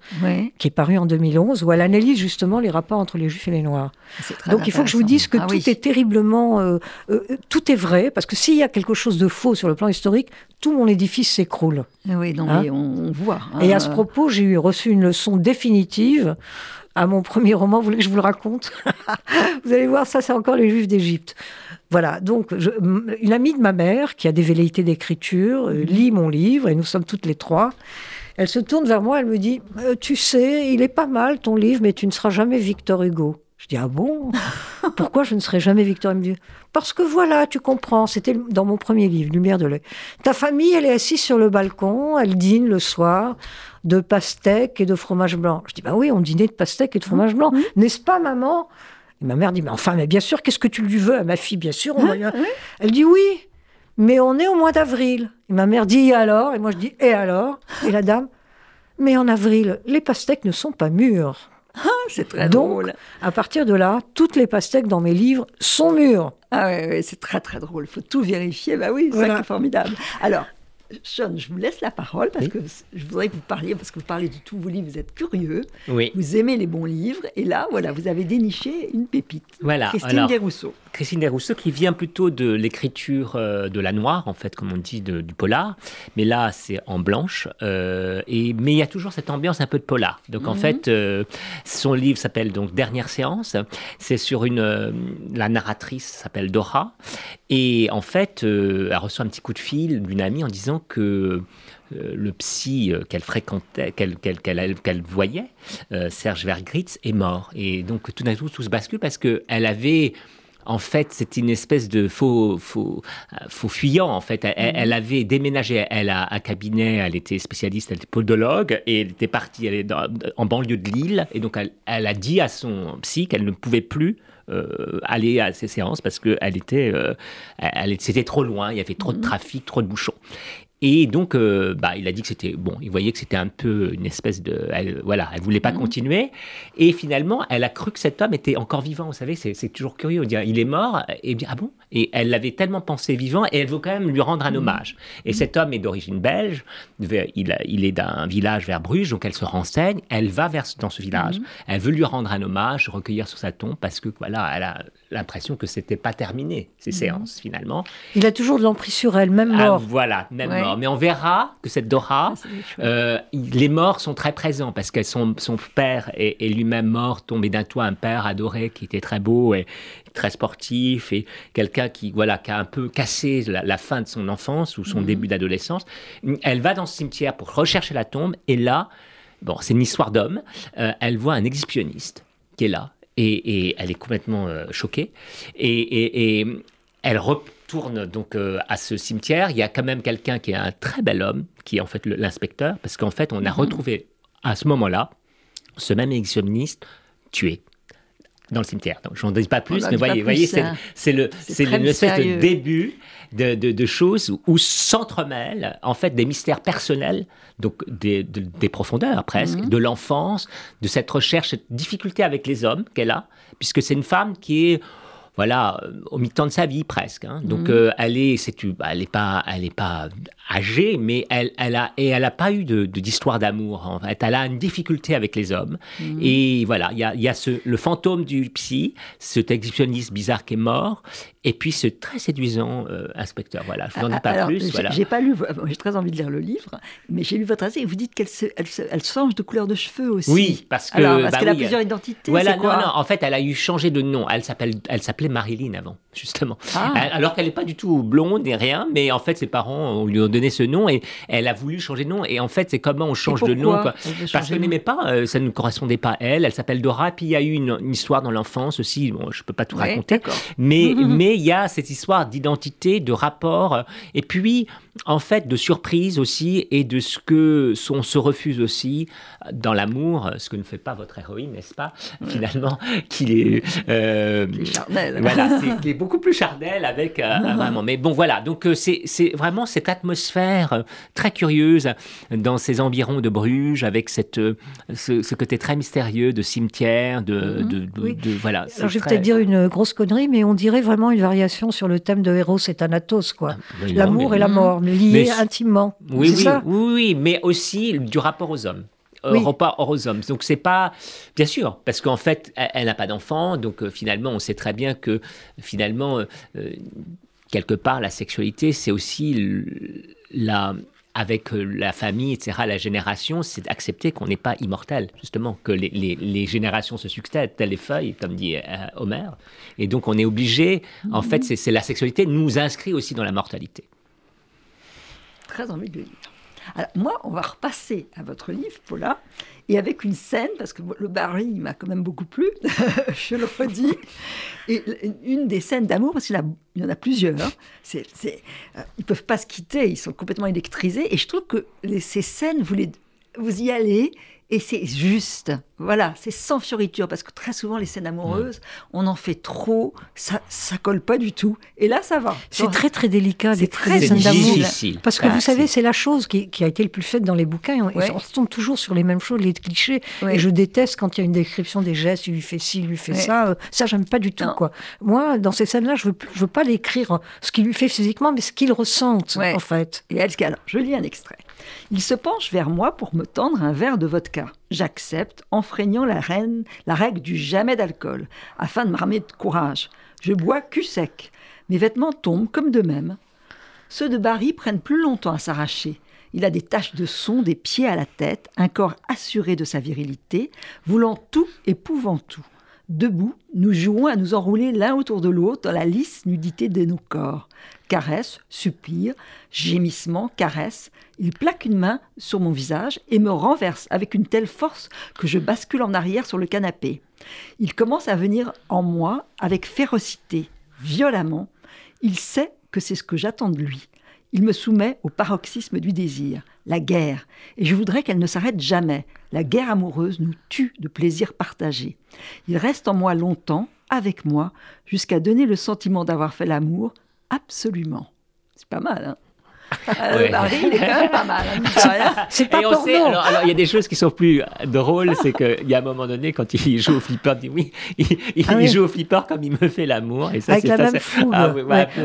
qui est paru en 2011, où elle analyse justement les rapports entre les Juifs et les Noirs. Donc il faut que je vous dise que ah tout est terriblement, euh, tout est vrai, parce que s'il y a quelque chose de faux sur le plan historique, tout mon édifice s'écroule.
Oui, non, hein mais on, voit.
Hein. Et à ce propos, j'ai eu reçu une leçon définitive à mon premier roman. Vous voulez que je vous le raconte Vous allez voir, ça, c'est encore les Juifs d'Égypte. Voilà, donc une amie de ma mère, qui a des velléités d'écriture, euh, lit mon livre, et nous sommes toutes les trois. Elle se tourne vers moi, elle me dit euh, Tu sais, il est pas mal ton livre, mais tu ne seras jamais Victor Hugo. Je dis, ah bon? Pourquoi je ne serai jamais Victor Hugo Parce que voilà, tu comprends, c'était dans mon premier livre, Lumière de l'œil. Ta famille, elle est assise sur le balcon, elle dîne le soir de pastèques et de fromage blanc. Je dis, bah oui, on dînait de pastèques et de fromage blanc. N'est-ce pas, maman? Et ma mère dit, mais enfin, mais bien sûr, qu'est-ce que tu lui veux? À ma fille Bien sûr. On Elle dit, oui, mais on est au mois d'avril. Et ma mère dit, et alors? Et moi, je dis, et alors? Et la dame, mais en avril, les pastèques ne sont pas mûres.
Ah, c'est très
Donc,
drôle.
À partir de là, toutes les pastèques dans mes livres sont mûres.
Ah oui, c'est très très drôle. Il faut tout vérifier. Bah oui, c'est formidable. Alors, Sean, je vous laisse la parole parce que je voudrais que vous parliez, parce que vous parlez de tous vos livres, vous êtes curieux,
oui.
vous aimez les bons livres, et là, voilà, vous avez déniché une pépite.
Voilà.
Christine Desrousseaux.
Christine Desrousseaux qui vient plutôt de l'écriture euh, de la noire, en fait, comme on dit, du polar, mais là, c'est en blanche, euh, et, mais il y a toujours cette ambiance un peu de polar. Donc, en mhm. fait, euh, son livre s'appelle donc Dernière séance, c'est sur une, la narratrice s'appelle Dora, et en fait, elle reçoit un petit coup de fil d'une amie en disant que le psy qu'elle fréquentait, qu'elle voyait, Serge Vergritz, est mort. Et donc tout d'un coup, tout se bascule parce qu'elle avait en fait, c'était une espèce de faux, faux, faux fuyant. En fait, elle, mhm. avait déménagé. Elle a un cabinet. Elle était spécialiste, elle était podologue et elle était partie. Elle est en banlieue de Lille et donc elle, a dit à son psy qu'elle ne pouvait plus aller à ces séances parce que elle était, elle, c'était trop loin. Il y avait trop de mhm. trafic, trop de bouchons. Et donc, euh, bah, il a dit que c'était bon. Il voyait que c'était un peu une espèce de, elle, voilà, elle voulait pas mhm. continuer. Et finalement, elle a cru que cet homme était encore vivant. Vous savez, c'est toujours curieux. On dit, il est mort. Et bien, ah bon? Et elle l'avait tellement pensé vivant, et elle veut quand même lui rendre un mhm. hommage. Et mhm. cet homme est d'origine belge. Il, il est d'un village vers Bruges, donc elle se renseigne. Elle va vers dans ce village. Elle veut lui rendre un hommage, recueillir sur sa tombe, parce que voilà, elle a l'impression que c'était pas terminé ces séances finalement.
Il a toujours de l'emprise sur elle, même ah, mort.
voilà, même mort. Mais on verra que cette Dora, ah, euh, les morts sont très présents parce que son, son père est, lui-même mort, tombé d'un toit, un père adoré qui était très beau et très sportif et quelqu'un qui, voilà, qui a un peu cassé la, fin de son enfance ou son mhm. début d'adolescence. Elle va dans ce cimetière pour rechercher la tombe et là, bon, c'est une histoire d'homme, euh, elle voit un exhibitionniste qui est là et, elle est complètement euh, choquée et, et, elle retourne donc euh, à ce cimetière. Il y a quand même quelqu'un qui est un très bel homme, qui est en fait l'inspecteur, parce qu'en fait, on a mhm. retrouvé à ce moment-là ce même exhumiste tué dans le cimetière. Donc, je n'en dis pas plus, mais voyez, voyez c'est le, c'est une espèce de début de, de, choses où s'entremêlent en fait des mystères personnels, donc des, des profondeurs presque, mhm. de l'enfance, de cette recherche, cette difficulté avec les hommes qu'elle a, puisque c'est une femme qui est voilà, au mi-temps de sa vie presque. Hein. Donc mhm. elle est, c'est, bah, elle est pas, elle est pas âgée, mais elle, elle a et elle a pas eu de, d'histoire d'amour. En fait, elle a une difficulté avec les hommes. Mhm. Et voilà, il y a, y a ce, le fantôme du psy, cet exhibitionniste bizarre qui est mort, et puis ce très séduisant euh, inspecteur. Voilà, je vous en dis pas plus. Voilà.
J'ai pas lu, j'ai très envie de lire le livre, mais j'ai lu votre essai et vous dites qu'elle elle, elle, change de couleur de cheveux aussi.
Oui, parce que
alors, parce bah qu'elle a plusieurs identités.
Voilà, non, non, en fait, elle a eu changé de nom. Elle s'appelle, elle s'appelait Marilyn avant, justement. Ah. Alors qu'elle n'est pas du tout blonde et rien, mais en fait, ses parents lui ont donné ce nom et elle a voulu changer de nom. Et en fait, c'est comment on change de nom, quoi. Parce qu'elle n'aimait pas, euh, ça ne correspondait pas à elle. Elle s'appelle Dora. Puis il y a eu une, histoire dans l'enfance aussi. Bon, je peux pas tout raconter, mais mais il y a cette histoire d'identité, de rapport, et puis en fait de surprise aussi et de ce que on se refuse aussi dans l'amour, ce que ne fait pas votre héroïne, n'est-ce pas Finalement, qu'il est,
euh, charnel.
Voilà, c'est est beaucoup plus charnel avec euh, vraiment. Mais bon, voilà. Donc euh, c'est vraiment cette atmosphère très curieuse dans ces environs de Bruges, avec cette ce, côté très mystérieux de cimetière, de, mhm. de, voilà.
Alors je vais peut-être dire une grosse connerie, mais on dirait vraiment une variation sur le thème de Héros et Thanatos, quoi. Ah, L'amour et la mort liés intimement.
Oui, oui, oui, mais aussi du rapport aux hommes. Euh, rapport aux hommes. Donc c'est pas, bien sûr, parce qu'en fait, elle, n'a pas d'enfant, donc euh, finalement, on sait très bien que finalement, euh, quelque part, la sexualité, c'est aussi la, avec la famille, etc., la génération, c'est d'accepter qu'on n'est pas immortel, justement, que les, les, générations se succèdent, telles les feuilles, comme dit Homer. Et donc, on est obligé, en mhm. fait, c'est la sexualité nous inscrit aussi dans la mortalité
très envie de le lire. Alors, moi, on va repasser à votre livre, Paula, et avec une scène, parce que le Barry m'a quand même beaucoup plu, je le redis, et une des scènes d'amour, parce qu'il y en a plusieurs, c'est, c'est, euh, ils ne peuvent pas se quitter, ils sont complètement électrisés, et je trouve que ces scènes, vous, les, vous y allez, et c'est juste. Voilà, c'est sans fioriture, parce que très souvent, les scènes amoureuses, on en fait trop, ça, ça colle pas du tout. Et là, ça va.
C'est très, très délicat,
des très scènes d'amour.
Parce que vous savez, c'est la chose qui, a été le plus faite dans les bouquins. On, on retombe toujours sur les mêmes choses, les clichés. Et je déteste quand il y a une description des gestes, il lui fait ci, il lui fait ça. Euh, ça, j'aime pas du tout, quoi. Moi, dans ces scènes-là, je veux, je veux pas l'écrire ce qu'il lui fait physiquement, mais ce qu'il ressente, en fait.
Et elle, alors, je lis un extrait. Il se penche vers moi pour me tendre un verre de vodka. J'accepte, enfreignant la, reine, la règle du jamais d'alcool, afin de m'armer de courage. Je bois cul sec. Mes vêtements tombent comme de même. Ceux de Barry prennent plus longtemps à s'arracher. Il a des taches de son des pieds à la tête, un corps assuré de sa virilité, voulant tout et pouvant tout. Debout, nous jouons à nous enrouler l'un autour de l'autre dans la lisse nudité de nos corps. Caresse, soupir, gémissement, caresse. Il plaque une main sur mon visage et me renverse avec une telle force que je bascule en arrière sur le canapé. Il commence à venir en moi avec férocité, violemment. Il sait que c'est ce que j'attends de lui. Il me soumet au paroxysme du désir, la guerre, et je voudrais qu'elle ne s'arrête jamais. La guerre amoureuse nous tue de plaisir partagé. Il reste en moi longtemps, avec moi, jusqu'à donner le sentiment d'avoir fait l'amour, absolument. C'est pas mal, hein? Euh, il est quand même pas mal. Hein,
c'est pas porno.
alors, il y a des choses qui sont plus drôles, c'est qu'il y a un moment donné, quand il joue au flipper, il dit oui, il, ah joue au flipper comme il me fait l'amour.
Et ça, Avec la même fougue. Ah,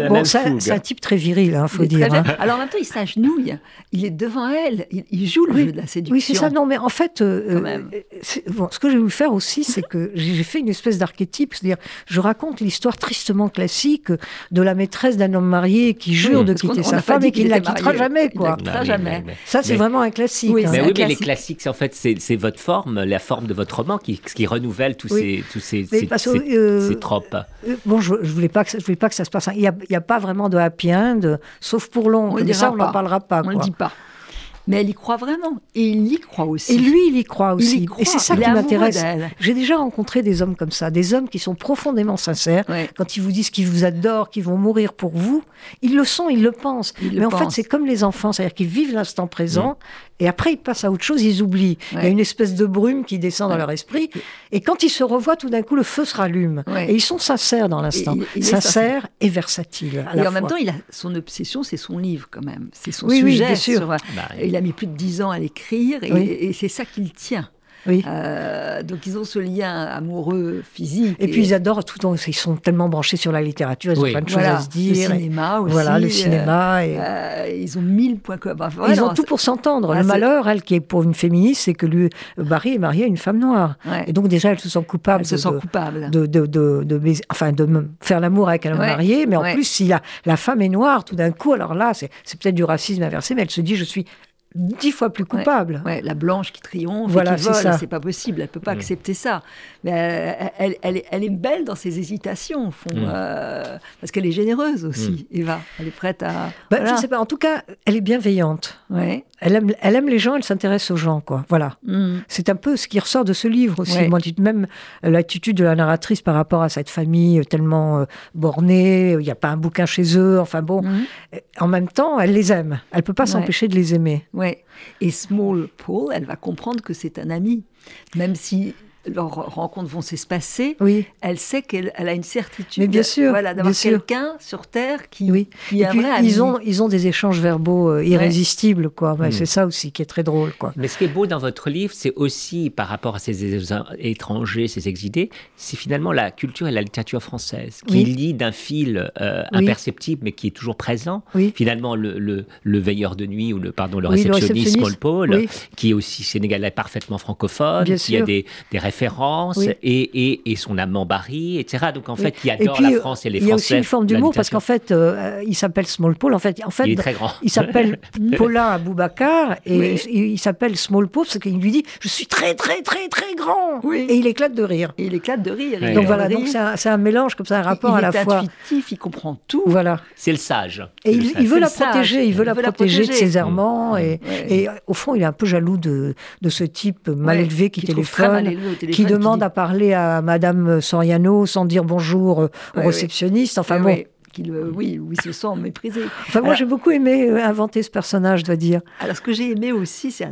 bon, c'est un type très viril, il hein, faut dire. Hein.
Alors en même temps, il s'agenouille. Il est devant elle. Il, joue le jeu de la séduction.
Oui, c'est ça. Non, mais en fait, euh, euh, bon, ce que j'ai voulu faire aussi, c'est que j'ai fait une espèce d'archétype. C'est-à-dire, je raconte l'histoire tristement classique de la maîtresse d'un homme marié qui jure de quitter sa femme et qui la quittera jamais, quoi.
jamais.
Ça, c'est vraiment un classique. Oui,
hein. mais oui, mais les classiques, en fait, c'est votre forme, la forme de votre roman qui, qui renouvelle tous ces, tous ces, ces, euh, tropes.
Euh, bon, je, je voulais pas que je voulais pas que ça se passe. Il n'y a, a, pas vraiment de happy end, sauf pour long. On ça, on n'en parlera pas.
On ne le dit pas mais elle y croit vraiment. Et il y croit aussi.
Et lui, il y croit aussi. Et c'est ça qui m'intéresse. J'ai déjà rencontré des hommes comme ça, des hommes qui sont profondément sincères. Quand ils vous disent qu'ils vous adorent, qu'ils vont mourir pour vous, ils le sont, ils le pensent. mais en fait, c'est comme les enfants, c'est-à-dire qu'ils vivent l'instant présent. Et après, ils passent à autre chose, ils oublient. Il y a une espèce de brume qui descend dans leur esprit. Et quand ils se revoient, tout d'un coup, le feu se rallume. Et ils sont sincères dans l'instant. Sincères et versatiles.
et en même temps, il a son obsession, c'est son livre quand même. C'est son sujet.
Oui, bien sûr.
Bah, il a mis plus de dix ans à l'écrire et, c'est ça qu'il tient.
Oui.
donc ils ont ce lien amoureux physique.
Et, puis ils adorent tout. Ils sont tellement branchés sur la littérature. Ils ont plein de choses à se dire.
Le cinéma aussi.
Voilà, le cinéma.
ils ont mille points communs.
ils ont tout pour s'entendre. le malheur, elle, qui est pour une féministe, c'est que lui, Barry est marié à une femme noire. Et donc déjà, elle se sent coupable.
Elle se sent coupable.
De, de, de, de, enfin, de faire l'amour avec un homme marié. Mais en plus, si la, la femme est noire, tout d'un coup, alors là, c'est peut-être du racisme inversé, mais elle se dit, je suis dix fois plus coupable.
Ouais, la blanche qui triomphe, voilà, qui vole, c'est pas possible, elle peut pas mm. accepter ça. Mais elle, elle, elle, est, belle dans ses hésitations, au fond, mm. euh, parce qu'elle est généreuse aussi, mm. Eva. Elle est prête à.
Bah, Je sais pas, en tout cas, elle est bienveillante.
Ouais.
Elle aime, elle aime les gens, elle s'intéresse aux gens, quoi. Voilà. C'est un peu ce qui ressort de ce livre aussi. Moi, même l'attitude de la narratrice par rapport à cette famille tellement euh, bornée, il n'y a pas un bouquin chez eux, enfin bon. En même temps, elle les aime. Elle peut pas s'empêcher de les aimer.
Ouais. Et Small Paul, elle va comprendre que c'est un ami, même si leurs rencontres vont s'espacer,
oui.
elle sait qu'elle a une certitude.
Mais bien sûr,
voilà, d'avoir quelqu'un sur Terre qui,
oui.
qui est un vrai
ils ont ils ont des échanges verbaux euh, irrésistibles, quoi. Mm. C'est ça aussi qui est très drôle, quoi.
Mais ce qui est beau dans votre livre, c'est aussi par rapport à ces étrangers, ces exilés, c'est finalement la culture et la littérature française qui lie d'un fil euh, imperceptible, mais qui est toujours présent. Finalement, le, le, veilleur de nuit ou le pardon le réceptionniste, Paul Paul, qui est aussi sénégalais parfaitement francophone, qui a des, des référence et, et, son amant Barry, etc. Donc en fait, il adore la France et les Français.
Il y a aussi une forme d'humour parce qu'en fait, euh, il s'appelle Small Paul. En fait, en fait,
il est très grand.
Il s'appelle Paulin Aboubacar et il, s'appelle Small Paul parce qu'il lui dit Je suis très, très, très, très grand. Et il éclate de rire.
Et il éclate de rire.
Donc voilà, donc c'est un, mélange comme ça, un rapport à la fois.
Il est intuitif, il comprend tout.
Voilà.
C'est le sage.
Et il, veut la protéger, il veut la protéger de ses errements. Et, au fond, il est un peu jaloux de ce type mal élevé qui téléphone, qui demande à parler à Madame Soriano sans dire bonjour euh, au réceptionniste. Enfin bon.
oui, oui, se sent méprisé.
Enfin, moi, j'ai beaucoup aimé euh, inventer ce personnage, je dois dire.
Alors, ce que j'ai aimé aussi, c'est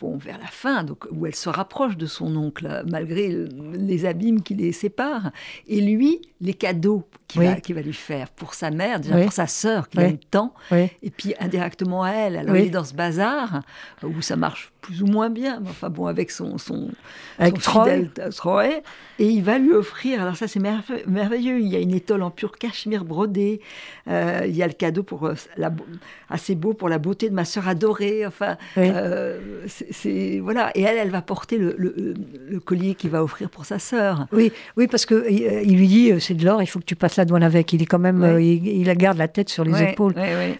au vers la fin, donc, où elle se rapproche de son oncle, malgré les abîmes qui les séparent. Et lui, les cadeaux qu'il va, va, lui faire pour sa mère, déjà pour sa sœur, qui aime tant, et puis indirectement à elle. Alors, il est dans ce bazar où ça marche plus ou moins bien, enfin bon, avec son, son,
avec
fidèle Troy, et il va lui offrir, alors ça c'est merveilleux, il y a une étole en pur cachemire brodé, euh, il y a le cadeau pour, euh, la, assez beau pour la beauté de ma sœur adorée, enfin, euh, c'est, voilà, et elle, elle va porter le, le, collier qu'il va offrir pour sa sœur.
Oui, oui, parce que il lui dit, c'est de l'or, il faut que tu passes la douane avec, il est quand même, il, il, garde la tête sur les épaules,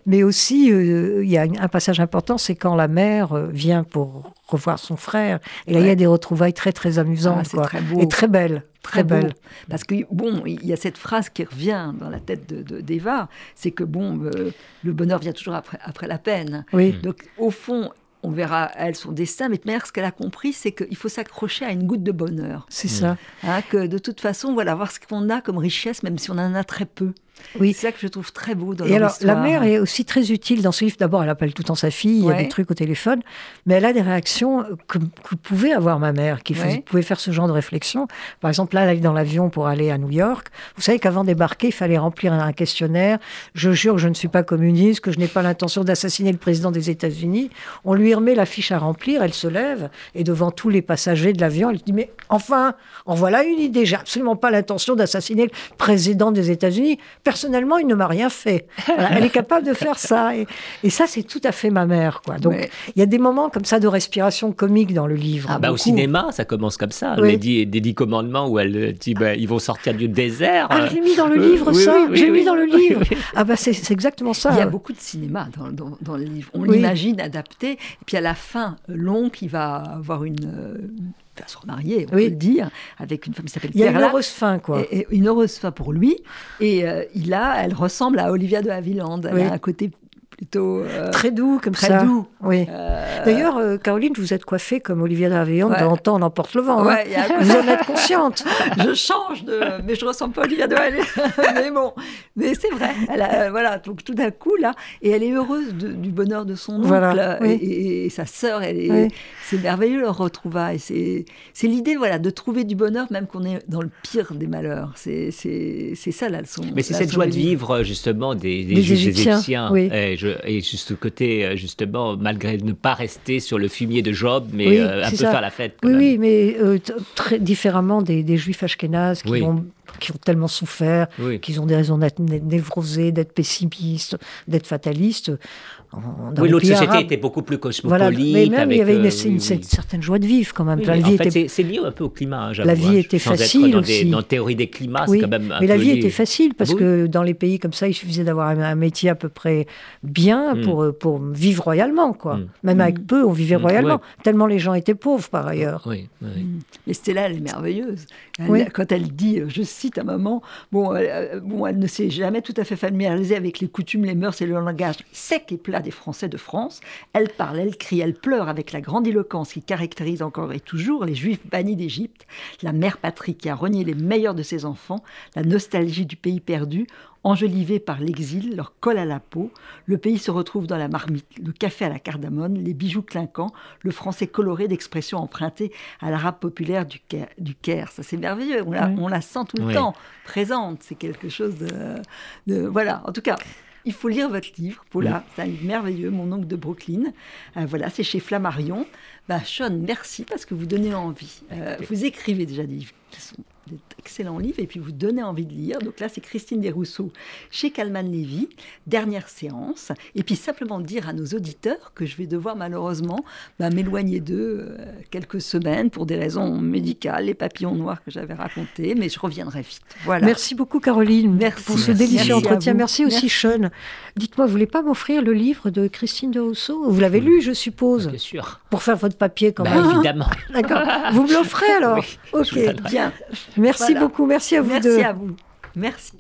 mais aussi, il y a un passage important, c'est quand la mère vient pour revoir son frère. Et là, il y a des retrouvailles très, très amusantes. Ah, très beau. Et très belles. Très, belles.
Parce que, bon, il y a cette phrase qui revient dans la tête d'Eva, de, c'est que, bon, euh, le bonheur vient toujours après, après la peine.
Oui.
Donc, au fond, on verra, elle, son destin, mais mère, ce qu'elle a compris, c'est qu'il faut s'accrocher à une goutte de bonheur.
C'est ça.
Hein, que de toute façon, voilà, voir ce qu'on a comme richesse, même si on en a très peu.
Oui.
C'est ça que je trouve très beau dans
Et alors, la mère est aussi très utile dans ce livre. D'abord, elle appelle tout le temps sa fille, il y a des trucs au téléphone, mais elle a des réactions que, pouvait avoir ma mère, qui pouvait faire ce genre de réflexion. Par exemple, là, elle est dans l'avion pour aller à New York. Vous savez qu'avant débarquer, il fallait remplir un questionnaire. Je jure que je ne suis pas communiste, que je n'ai pas l'intention d'assassiner le président des États-Unis. On lui remet la fiche à remplir, elle se lève, et devant tous les passagers de l'avion, elle dit Mais enfin, en voilà une idée, j'ai absolument pas l'intention d'assassiner le président des États-Unis personnellement, il ne m'a rien fait. elle est capable de faire ça. Et, ça, c'est tout à fait ma mère. Quoi. Donc, il y a des moments comme ça de respiration comique dans le livre.
Ah, bah, au cinéma, ça commence comme ça. Les dix, des dix commandements où elle dit bah, ils vont sortir du désert.
Ah, j'ai mis dans le euh, livre ça. j'ai mis dans le livre. Ah, bah, c'est exactement ça.
Il y a beaucoup de cinéma dans, dans, le livre. On l'imagine adapté. Et puis à la fin, l'oncle, il va avoir une euh, va se remarier, on peut le dire, avec une femme qui s'appelle
Il y a une heureuse fin, quoi.
Et, une heureuse fin pour lui. Et euh, il a, elle ressemble à Olivia de Havilland. Elle a un côté plutôt
euh, très doux comme
très
ça.
doux.
Oui. Euh, D'ailleurs, euh, Caroline, vous êtes coiffée comme Olivia D'Aveillon ouais. dans Temps emporte le vent. Hein. vous en êtes consciente.
je change de, mais je ressemble pas à Olivia D'Aveillon. mais bon, mais c'est vrai. Elle voilà, donc tout d'un coup là, et elle est heureuse du bonheur de son oncle
voilà.
et, sa sœur. Elle est, c'est merveilleux leur retrouvaille. C'est l'idée voilà, de trouver du bonheur même qu'on est dans le pire des malheurs. C'est ça la leçon.
Mais c'est cette joie de vivre justement des, des, Égyptiens. Et, je, et, juste côté, euh, justement, malgré ne pas rester sur le fumier de Job, mais euh, un peu faire la fête.
oui, oui, mais euh, très différemment des, juifs ashkénazes qui ont qui ont tellement souffert, qu'ils ont des raisons d'être névrosés, d'être pessimistes, d'être fatalistes.
oui, l'autre société était beaucoup plus cosmopolite. mais
même, il y avait une, euh, certaine joie de vivre quand même.
la vie était... c'est lié un peu au climat.
Hein, la vie était facile
dans
aussi.
dans la théorie des climats, c'est quand même
Mais la vie était facile parce que dans les pays comme ça, il suffisait d'avoir un, métier à peu près bien hmm. pour, pour vivre royalement. Quoi. Hmm. Même avec hmm. peu, on vivait royalement. Tellement les gens étaient pauvres par ailleurs.
Oui, Mais Stella, elle est merveilleuse. quand elle dit, je cite à maman, bon, euh, bon, elle ne s'est jamais tout à fait familiarisée avec les coutumes, les mœurs et le langage sec et plat des Français de France. Elle parle, elle crie, elle pleure avec la grandiloquence qui caractérise encore et toujours les Juifs bannis d'Égypte, la mère patrie qui a renié les meilleurs de ses enfants, la nostalgie du pays perdu, Enjolivés par l'exil, leur colle à la peau, le pays se retrouve dans la marmite, le café à la cardamone, les bijoux clinquants, le français coloré d'expressions empruntées à l'arabe populaire du Caire. Ça, c'est merveilleux. On la, sent tout le temps présente. C'est quelque chose de, Voilà. En tout cas. Il faut lire votre livre, Paula. C'est un livre merveilleux, Mon oncle de Brooklyn. Euh, voilà, c'est chez Flammarion. Bah, Sean, merci parce que vous donnez envie. Euh, vous écrivez déjà des livres qui sont excellent livre et puis vous donnez envie de lire. Donc là, c'est Christine Desrousseaux chez Calman Lévy, dernière séance. Et puis simplement dire à nos auditeurs que je vais devoir malheureusement bah, m'éloigner d'eux euh, quelques semaines pour des raisons médicales, les papillons noirs que j'avais racontés, mais je reviendrai vite. Voilà.
Merci beaucoup Caroline merci, pour ce délicieux entretien. Merci aussi Sean. Dites-moi, vous voulez pas m'offrir le livre de Christine Desrousseaux? Vous l'avez lu, je suppose?
Bien sûr.
Pour faire votre papier quand
bah,
même.
Évidemment.
D'accord. Vous me l'offrez alors
Ok, bien.
Merci beaucoup. Merci à vous
Merci à vous. Merci.